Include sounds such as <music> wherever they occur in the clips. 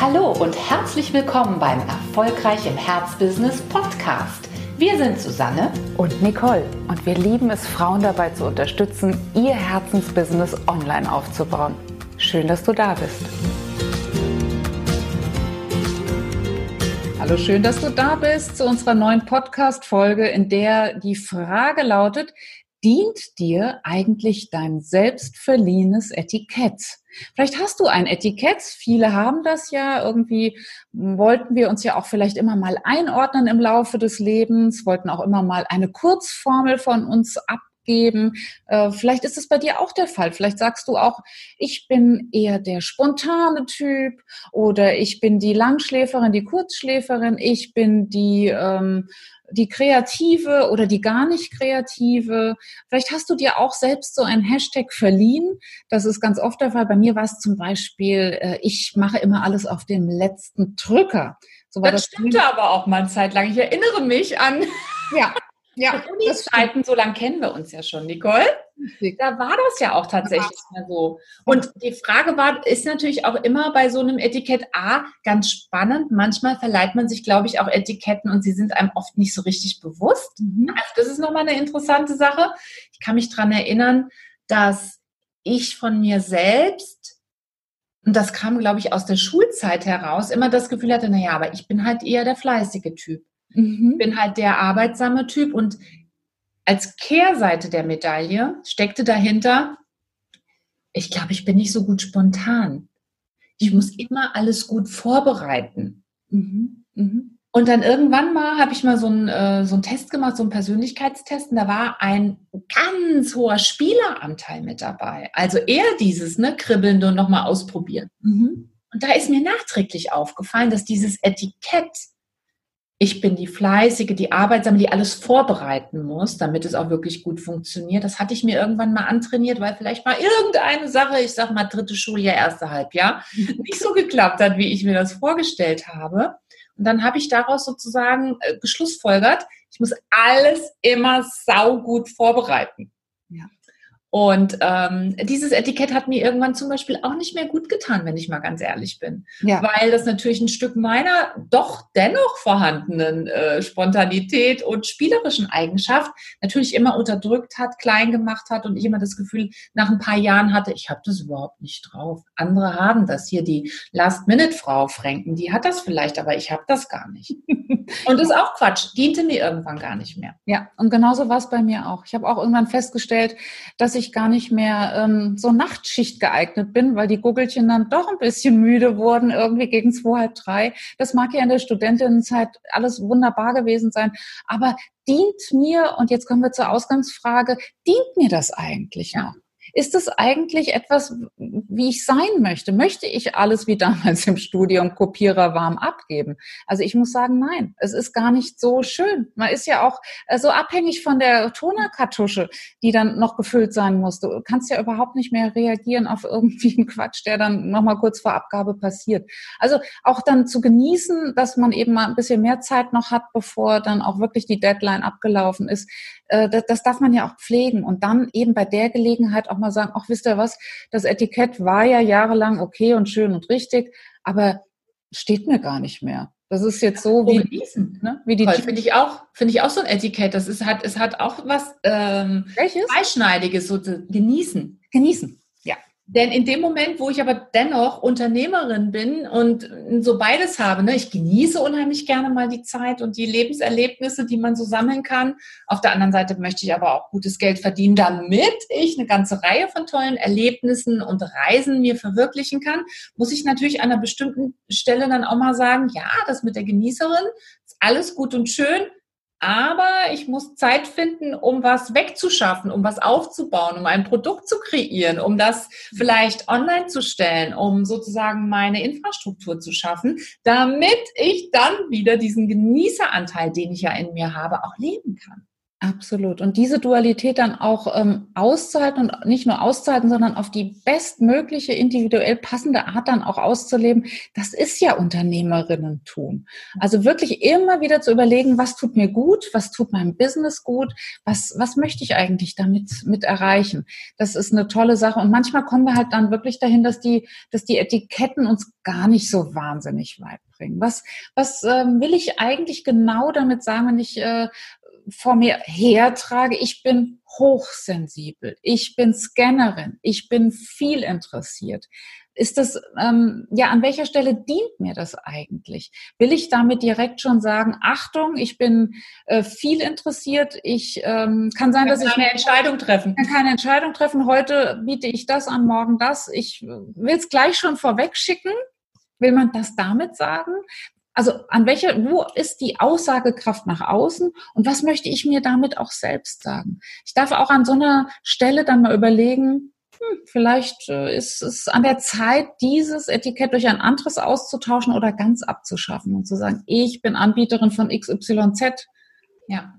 Hallo und herzlich willkommen beim Erfolgreich im Herzbusiness Podcast. Wir sind Susanne und Nicole und wir lieben es, Frauen dabei zu unterstützen, ihr Herzensbusiness online aufzubauen. Schön, dass du da bist. Hallo, schön, dass du da bist zu unserer neuen Podcast-Folge, in der die Frage lautet, dient dir eigentlich dein selbstverliehenes Etikett? Vielleicht hast du ein Etikett. Viele haben das ja. Irgendwie wollten wir uns ja auch vielleicht immer mal einordnen im Laufe des Lebens, wollten auch immer mal eine Kurzformel von uns abgeben. Äh, vielleicht ist es bei dir auch der Fall. Vielleicht sagst du auch, ich bin eher der spontane Typ oder ich bin die Langschläferin, die Kurzschläferin, ich bin die ähm, die Kreative oder die gar nicht Kreative. Vielleicht hast du dir auch selbst so ein Hashtag verliehen. Das ist ganz oft der Fall. Bei mir war es zum Beispiel, äh, ich mache immer alles auf dem letzten Drücker. So das, das stimmte aber auch mal eine Zeit lang. Ich erinnere mich an. Ja, <laughs> ja, Uni-Zeiten, so lange kennen wir uns ja schon, Nicole. Da war das ja auch tatsächlich ja. so. Und die Frage war, ist natürlich auch immer bei so einem Etikett A ganz spannend. Manchmal verleiht man sich, glaube ich, auch Etiketten und sie sind einem oft nicht so richtig bewusst. Mhm. Also das ist nochmal eine interessante Sache. Ich kann mich daran erinnern, dass ich von mir selbst, und das kam, glaube ich, aus der Schulzeit heraus, immer das Gefühl hatte, naja, aber ich bin halt eher der fleißige Typ. Mhm. bin halt der arbeitsame Typ und als Kehrseite der Medaille steckte dahinter, ich glaube, ich bin nicht so gut spontan. Ich muss immer alles gut vorbereiten. Mhm. Mhm. Und dann irgendwann mal habe ich mal so einen, äh, so einen Test gemacht, so einen Persönlichkeitstest, und da war ein ganz hoher Spieleranteil mit dabei. Also eher dieses, ne, kribbeln und nochmal ausprobieren. Mhm. Und da ist mir nachträglich aufgefallen, dass dieses Etikett ich bin die Fleißige, die Arbeitsame, die alles vorbereiten muss, damit es auch wirklich gut funktioniert. Das hatte ich mir irgendwann mal antrainiert, weil vielleicht mal irgendeine Sache, ich sag mal dritte Schuljahr, erste Halbjahr, <laughs> nicht so geklappt hat, wie ich mir das vorgestellt habe. Und dann habe ich daraus sozusagen äh, geschlussfolgert, ich muss alles immer saugut vorbereiten. Und ähm, dieses Etikett hat mir irgendwann zum Beispiel auch nicht mehr gut getan, wenn ich mal ganz ehrlich bin. Ja. Weil das natürlich ein Stück meiner doch dennoch vorhandenen äh, Spontanität und spielerischen Eigenschaft natürlich immer unterdrückt hat, klein gemacht hat und ich immer das Gefühl nach ein paar Jahren hatte, ich habe das überhaupt nicht drauf. Andere haben das. Hier die Last-Minute-Frau Franken, die hat das vielleicht, aber ich habe das gar nicht. <laughs> und das ist auch Quatsch. Diente mir irgendwann gar nicht mehr. Ja, und genauso war es bei mir auch. Ich habe auch irgendwann festgestellt, dass ich ich gar nicht mehr ähm, so Nachtschicht geeignet bin, weil die Guggelchen dann doch ein bisschen müde wurden, irgendwie gegen zwei, halb drei. Das mag ja in der Studentinnenzeit alles wunderbar gewesen sein, aber dient mir, und jetzt kommen wir zur Ausgangsfrage, dient mir das eigentlich noch? Ist es eigentlich etwas, wie ich sein möchte? Möchte ich alles wie damals im Studium Kopierer warm abgeben? Also ich muss sagen, nein, es ist gar nicht so schön. Man ist ja auch äh, so abhängig von der Tonerkartusche, die dann noch gefüllt sein muss. Du kannst ja überhaupt nicht mehr reagieren auf irgendwie einen Quatsch, der dann nochmal kurz vor Abgabe passiert. Also auch dann zu genießen, dass man eben mal ein bisschen mehr Zeit noch hat, bevor dann auch wirklich die Deadline abgelaufen ist. Äh, das, das darf man ja auch pflegen und dann eben bei der Gelegenheit auch mal sagen, ach wisst ihr was, das Etikett war ja jahrelang okay und schön und richtig, aber steht mir gar nicht mehr. Das ist jetzt so wie, genießen, ne? wie die finde ich auch finde ich auch so ein Etikett. Das ist hat es hat auch was ähm, Welches? Beischneidiges so genießen. Genießen. Denn in dem Moment, wo ich aber dennoch Unternehmerin bin und so beides habe, ne, ich genieße unheimlich gerne mal die Zeit und die Lebenserlebnisse, die man so sammeln kann. Auf der anderen Seite möchte ich aber auch gutes Geld verdienen, damit ich eine ganze Reihe von tollen Erlebnissen und Reisen mir verwirklichen kann, muss ich natürlich an einer bestimmten Stelle dann auch mal sagen, ja, das mit der Genießerin ist alles gut und schön, aber ich muss Zeit finden, um was wegzuschaffen, um was aufzubauen, um ein Produkt zu kreieren, um das vielleicht online zu stellen, um sozusagen meine Infrastruktur zu schaffen, damit ich dann wieder diesen Genießeranteil, den ich ja in mir habe, auch leben kann. Absolut. Und diese Dualität dann auch ähm, auszuhalten und nicht nur auszuhalten, sondern auf die bestmögliche, individuell passende Art dann auch auszuleben, das ist ja Unternehmerinnentum. Also wirklich immer wieder zu überlegen, was tut mir gut, was tut meinem Business gut, was, was möchte ich eigentlich damit mit erreichen. Das ist eine tolle Sache. Und manchmal kommen wir halt dann wirklich dahin, dass die, dass die Etiketten uns gar nicht so wahnsinnig weit bringen. Was, was ähm, will ich eigentlich genau damit sagen, wenn ich äh, vor mir hertrage, ich bin hochsensibel, ich bin Scannerin, ich bin viel interessiert. Ist das, ähm, ja, an welcher Stelle dient mir das eigentlich? Will ich damit direkt schon sagen, Achtung, ich bin äh, viel interessiert, ich ähm, kann sein, dass ich keine Entscheidung treffen. Kann keine Entscheidung treffen. Heute biete ich das an, morgen das. Ich will es gleich schon vorweg schicken. Will man das damit sagen? Also an welcher, wo ist die Aussagekraft nach außen und was möchte ich mir damit auch selbst sagen? Ich darf auch an so einer Stelle dann mal überlegen, hm, vielleicht äh, ist es an der Zeit, dieses Etikett durch ein anderes auszutauschen oder ganz abzuschaffen und zu sagen, ich bin Anbieterin von XYZ. Ja.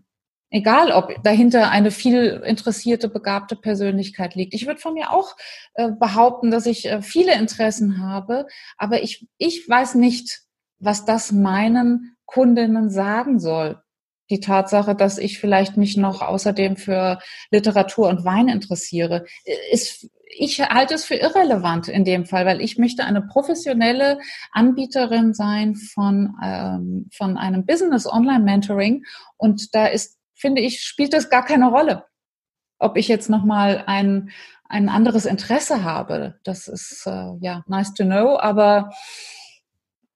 Egal, ob dahinter eine viel interessierte, begabte Persönlichkeit liegt. Ich würde von mir auch äh, behaupten, dass ich äh, viele Interessen habe, aber ich, ich weiß nicht, was das meinen Kundinnen sagen soll. Die Tatsache, dass ich vielleicht mich noch außerdem für Literatur und Wein interessiere, ist, ich halte es für irrelevant in dem Fall, weil ich möchte eine professionelle Anbieterin sein von, ähm, von einem Business Online Mentoring und da ist, finde ich, spielt das gar keine Rolle. Ob ich jetzt nochmal ein, ein anderes Interesse habe, das ist äh, ja nice to know, aber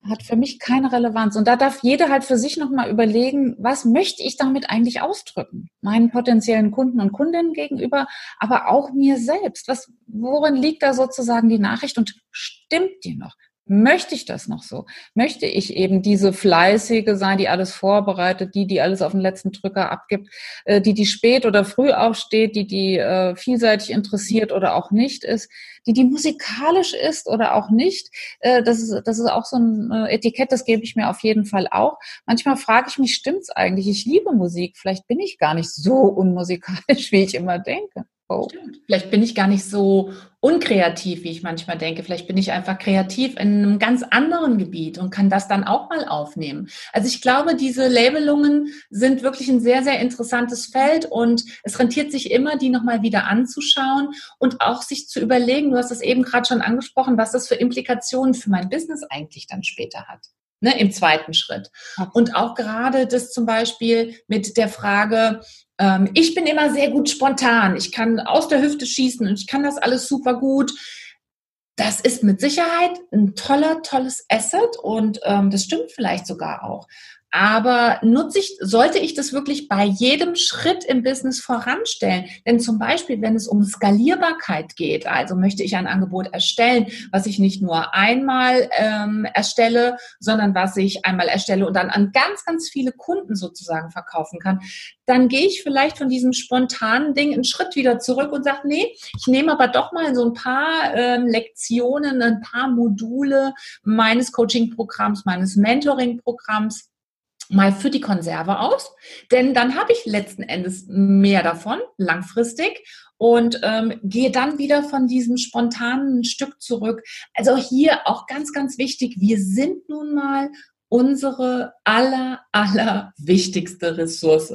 hat für mich keine Relevanz. Und da darf jeder halt für sich nochmal überlegen, was möchte ich damit eigentlich ausdrücken? Meinen potenziellen Kunden und Kundinnen gegenüber, aber auch mir selbst. Was, worin liegt da sozusagen die Nachricht und stimmt die noch? Möchte ich das noch so? Möchte ich eben diese fleißige sein, die alles vorbereitet, die, die alles auf den letzten Drücker abgibt, äh, die, die spät oder früh aufsteht, die, die äh, vielseitig interessiert oder auch nicht ist, die, die musikalisch ist oder auch nicht? Äh, das, ist, das ist auch so ein Etikett, das gebe ich mir auf jeden Fall auch. Manchmal frage ich mich, stimmt's eigentlich? Ich liebe Musik. Vielleicht bin ich gar nicht so unmusikalisch, <laughs> wie ich immer denke. Oh. Vielleicht bin ich gar nicht so unkreativ, wie ich manchmal denke. Vielleicht bin ich einfach kreativ in einem ganz anderen Gebiet und kann das dann auch mal aufnehmen. Also ich glaube, diese Labelungen sind wirklich ein sehr, sehr interessantes Feld und es rentiert sich immer, die nochmal wieder anzuschauen und auch sich zu überlegen, du hast es eben gerade schon angesprochen, was das für Implikationen für mein Business eigentlich dann später hat. Ne, im zweiten Schritt. Und auch gerade das zum Beispiel mit der Frage, ähm, ich bin immer sehr gut spontan. Ich kann aus der Hüfte schießen und ich kann das alles super gut. Das ist mit Sicherheit ein toller, tolles Asset und ähm, das stimmt vielleicht sogar auch. Aber nutze ich, sollte ich das wirklich bei jedem Schritt im Business voranstellen? Denn zum Beispiel, wenn es um Skalierbarkeit geht, also möchte ich ein Angebot erstellen, was ich nicht nur einmal ähm, erstelle, sondern was ich einmal erstelle und dann an ganz, ganz viele Kunden sozusagen verkaufen kann, dann gehe ich vielleicht von diesem spontanen Ding einen Schritt wieder zurück und sage, nee, ich nehme aber doch mal so ein paar ähm, Lektionen, ein paar Module meines Coaching-Programms, meines Mentoring-Programms mal für die Konserve aus, denn dann habe ich letzten Endes mehr davon langfristig und ähm, gehe dann wieder von diesem spontanen Stück zurück. Also hier auch ganz, ganz wichtig, wir sind nun mal unsere aller, aller wichtigste Ressource.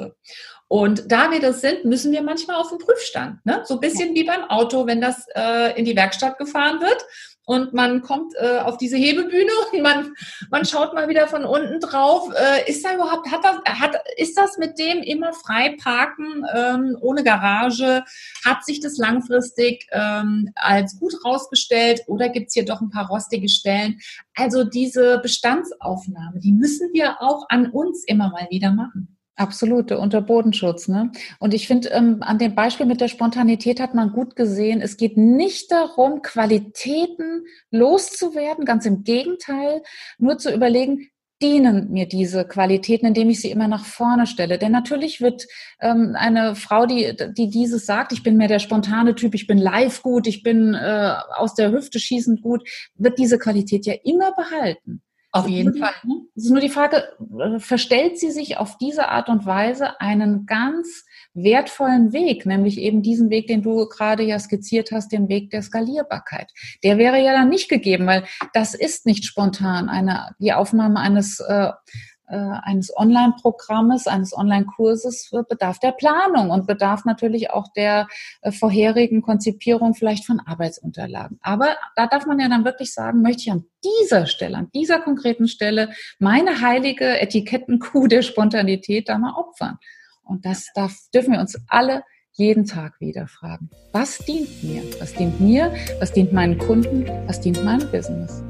Und da wir das sind, müssen wir manchmal auf den Prüfstand. Ne? So ein bisschen wie beim Auto, wenn das äh, in die Werkstatt gefahren wird und man kommt äh, auf diese Hebebühne <laughs> und man, man schaut mal wieder von unten drauf. Äh, ist da überhaupt, hat das, hat, ist das mit dem immer frei parken, ähm, ohne Garage? Hat sich das langfristig ähm, als gut rausgestellt oder gibt's hier doch ein paar rostige Stellen? Also diese Bestandsaufnahme, die müssen wir auch an uns immer mal wieder machen. Absolute, unter Bodenschutz. Ne? Und ich finde, ähm, an dem Beispiel mit der Spontanität hat man gut gesehen, es geht nicht darum, Qualitäten loszuwerden, ganz im Gegenteil, nur zu überlegen, dienen mir diese Qualitäten, indem ich sie immer nach vorne stelle. Denn natürlich wird ähm, eine Frau, die, die dieses sagt, ich bin mehr der spontane Typ, ich bin live gut, ich bin äh, aus der Hüfte schießend gut, wird diese Qualität ja immer behalten. Auf jeden Fall. Es ist nur die Frage, äh, verstellt sie sich auf diese Art und Weise einen ganz wertvollen Weg, nämlich eben diesen Weg, den du gerade ja skizziert hast, den Weg der Skalierbarkeit. Der wäre ja dann nicht gegeben, weil das ist nicht spontan eine, die Aufnahme eines äh, äh, eines Online-Programmes, eines Online-Kurses bedarf der Planung und bedarf natürlich auch der äh, vorherigen Konzipierung vielleicht von Arbeitsunterlagen. Aber da darf man ja dann wirklich sagen, möchte ich an dieser Stelle, an dieser konkreten Stelle meine heilige Etikettenkuh der Spontanität da mal opfern. Und das darf, dürfen wir uns alle jeden Tag wieder fragen. Was dient mir? Was dient mir? Was dient meinen Kunden? Was dient meinem Business?